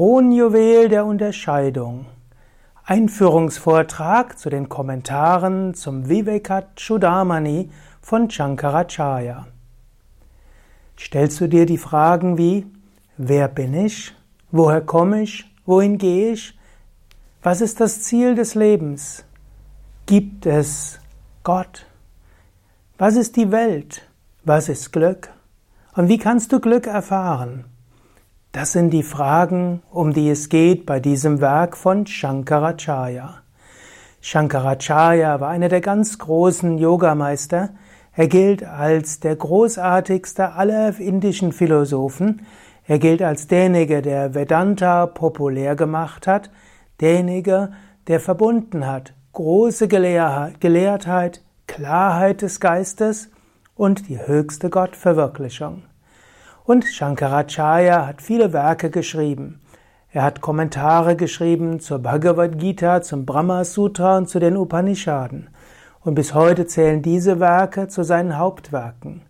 Kronjuwel der Unterscheidung. Einführungsvortrag zu den Kommentaren zum Vivekachudamani von Shankaracharya. Stellst du dir die Fragen wie, wer bin ich? Woher komme ich? Wohin gehe ich? Was ist das Ziel des Lebens? Gibt es Gott? Was ist die Welt? Was ist Glück? Und wie kannst du Glück erfahren? Das sind die Fragen, um die es geht bei diesem Werk von Shankaracharya. Shankaracharya war einer der ganz großen Yogameister. Er gilt als der großartigste aller indischen Philosophen. Er gilt als derjenige, der Vedanta populär gemacht hat, derjenige, der verbunden hat große Gelehrtheit, Klarheit des Geistes und die höchste Gottverwirklichung. Und Shankaracharya hat viele Werke geschrieben. Er hat Kommentare geschrieben zur Bhagavad Gita, zum Brahma Sutra und zu den Upanishaden. Und bis heute zählen diese Werke zu seinen Hauptwerken.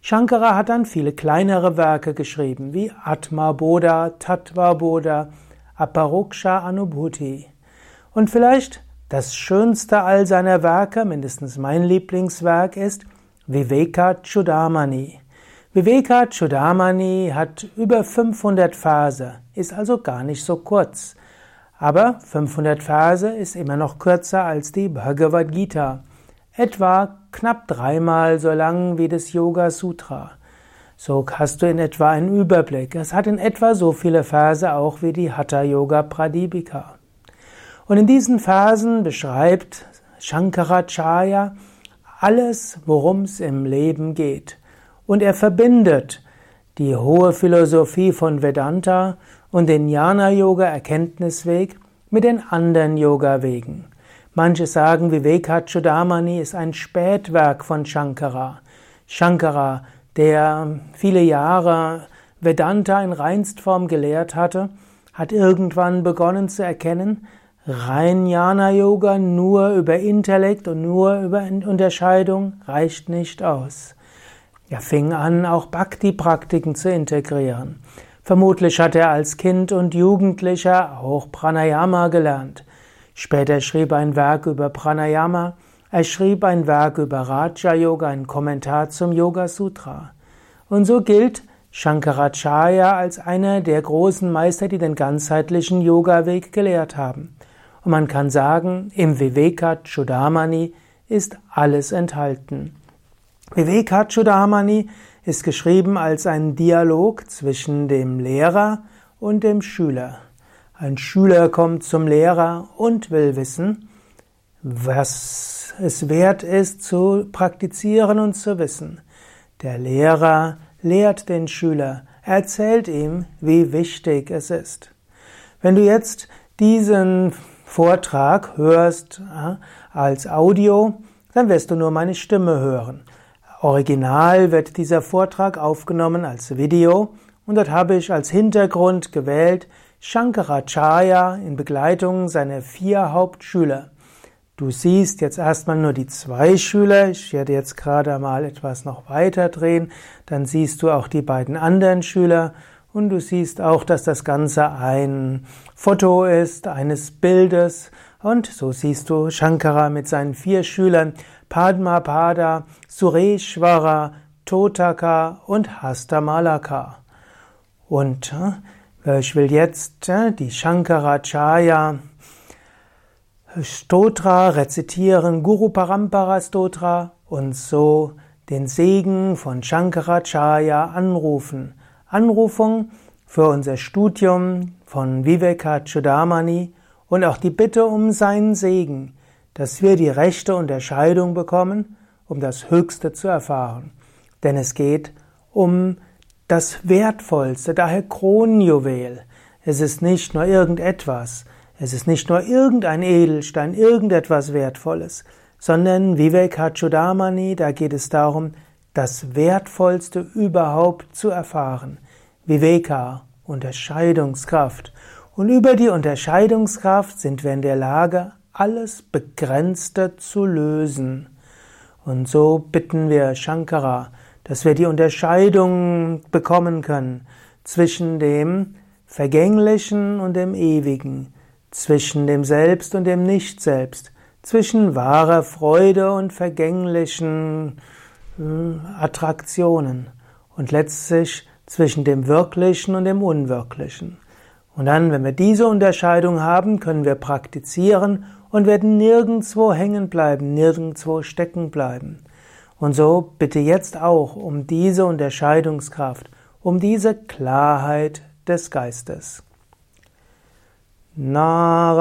Shankara hat dann viele kleinere Werke geschrieben, wie Atma Bodha, Tattva Bodha, Aparoksha Anubhuti. Und vielleicht das schönste all seiner Werke, mindestens mein Lieblingswerk, ist Viveka Chudamani. Viveka Chudamani hat über 500 Verse, ist also gar nicht so kurz. Aber 500 Verse ist immer noch kürzer als die Bhagavad Gita. Etwa knapp dreimal so lang wie das Yoga Sutra. So hast du in etwa einen Überblick. Es hat in etwa so viele Verse auch wie die Hatha Yoga Pradipika. Und in diesen Versen beschreibt Shankaracharya alles, worum es im Leben geht. Und er verbindet die hohe Philosophie von Vedanta und den Jnana-Yoga-Erkenntnisweg mit den anderen Yoga-Wegen. Manche sagen, Vivekachudamani ist ein Spätwerk von Shankara. Shankara, der viele Jahre Vedanta in Reinstform gelehrt hatte, hat irgendwann begonnen zu erkennen, rein Jnana-Yoga nur über Intellekt und nur über Unterscheidung reicht nicht aus. Er fing an, auch Bhakti-Praktiken zu integrieren. Vermutlich hat er als Kind und Jugendlicher auch Pranayama gelernt. Später schrieb er ein Werk über Pranayama. Er schrieb ein Werk über Raja Yoga, ein Kommentar zum Yoga Sutra. Und so gilt Shankaracharya als einer der großen Meister, die den ganzheitlichen Yoga-Weg gelehrt haben. Und man kann sagen, im Viveka Chudamani ist alles enthalten. Vivekachudamani ist geschrieben als ein Dialog zwischen dem Lehrer und dem Schüler. Ein Schüler kommt zum Lehrer und will wissen, was es wert ist zu praktizieren und zu wissen. Der Lehrer lehrt den Schüler, erzählt ihm, wie wichtig es ist. Wenn du jetzt diesen Vortrag hörst als Audio, dann wirst du nur meine Stimme hören. Original wird dieser Vortrag aufgenommen als Video und dort habe ich als Hintergrund gewählt Shankaracharya in Begleitung seiner vier Hauptschüler. Du siehst jetzt erstmal nur die zwei Schüler. Ich werde jetzt gerade mal etwas noch weiter drehen. Dann siehst du auch die beiden anderen Schüler und du siehst auch, dass das Ganze ein Foto ist eines Bildes und so siehst du Shankara mit seinen vier Schülern Padmapada, Sureshwara, Totaka und Hastamalaka. Und äh, ich will jetzt äh, die Shankaracharya Stotra rezitieren, Guru Parampara Stotra und so den Segen von Shankaracharya anrufen. Anrufung für unser Studium von Vivekachudamani und auch die Bitte um seinen Segen, dass wir die rechte Unterscheidung bekommen, um das Höchste zu erfahren. Denn es geht um das Wertvollste, daher Kronjuwel. Es ist nicht nur irgendetwas, es ist nicht nur irgendein Edelstein, irgendetwas Wertvolles, sondern Vivekachudamani, da geht es darum, das Wertvollste überhaupt zu erfahren. Viveka, Unterscheidungskraft. Und über die Unterscheidungskraft sind wir in der Lage, alles Begrenzte zu lösen. Und so bitten wir Shankara, dass wir die Unterscheidung bekommen können zwischen dem Vergänglichen und dem Ewigen, zwischen dem Selbst und dem Nicht-Selbst, zwischen wahrer Freude und vergänglichen äh, Attraktionen und letztlich zwischen dem Wirklichen und dem Unwirklichen. Und dann, wenn wir diese Unterscheidung haben, können wir praktizieren und werden nirgendwo hängen bleiben, nirgendwo stecken bleiben. Und so bitte jetzt auch um diese Unterscheidungskraft, um diese Klarheit des Geistes. Narayanam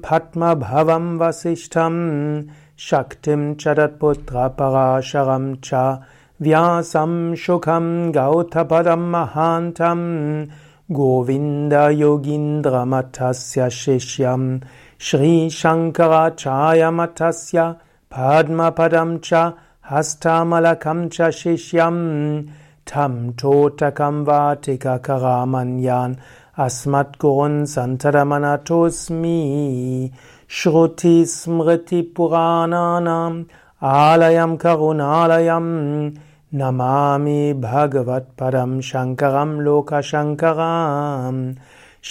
Padmabhavam Vasishtam Shaktim Chadatputra Parasharam Cha Vyasam Shukam Gautapadam Mahantam Govinda Yogindra Matasya Shishyam Shri Shankaracharya Matasya Padma Padamcha Hastamalamcha Shishyam Tam Totakam Vatika Karamanyan Asmat Gurun Santadamanatosmi Shruti Smriti Purananam Alayam Karunalayam Namami भगवत्परं शङ्करं लोकशङ्करां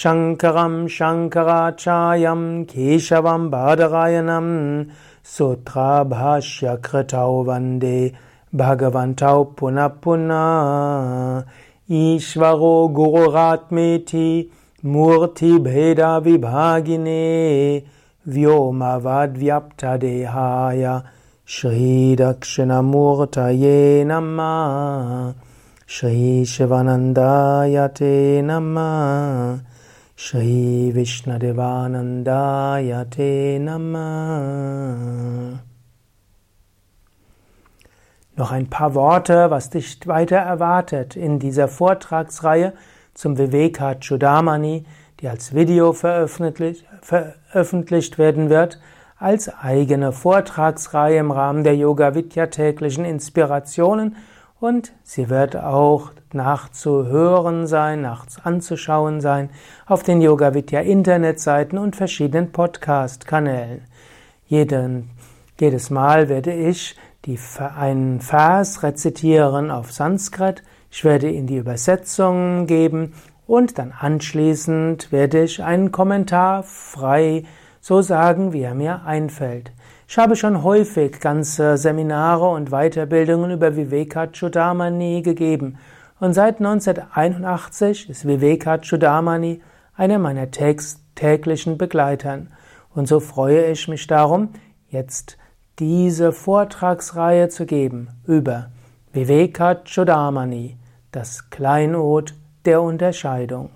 शङ्करं शङ्कराचार्यं केशवं बालगायनं सूत्राभाष्यकृतौ वन्दे भगवन्तौ पुनः पुनः। ईश्वरो गोगात्मेथि मूर्तिभेदविभागिने व्योमवद्व्यप्तदेहाय Shri Dakshinamurtaye Namah Shri Shivanandayate Namah Shri Vishnadevanandayate Namah Noch ein paar Worte, was dich weiter erwartet in dieser Vortragsreihe zum Viveka Chudamani, die als Video veröffentlicht, veröffentlicht werden wird als eigene Vortragsreihe im Rahmen der Yoga Vidya täglichen Inspirationen und sie wird auch nachzuhören sein, nachts anzuschauen sein auf den Yoga Vidya Internetseiten und verschiedenen Podcast Kanälen. Jeden, jedes Mal werde ich die, einen Vers rezitieren auf Sanskrit, ich werde Ihnen die Übersetzung geben und dann anschließend werde ich einen Kommentar frei so sagen, wie er mir einfällt. Ich habe schon häufig ganze Seminare und Weiterbildungen über Vivekachudamani gegeben und seit 1981 ist Vivekachudamani einer meiner täglichen Begleitern. Und so freue ich mich darum, jetzt diese Vortragsreihe zu geben über Vivekachudamani, das Kleinod der Unterscheidung.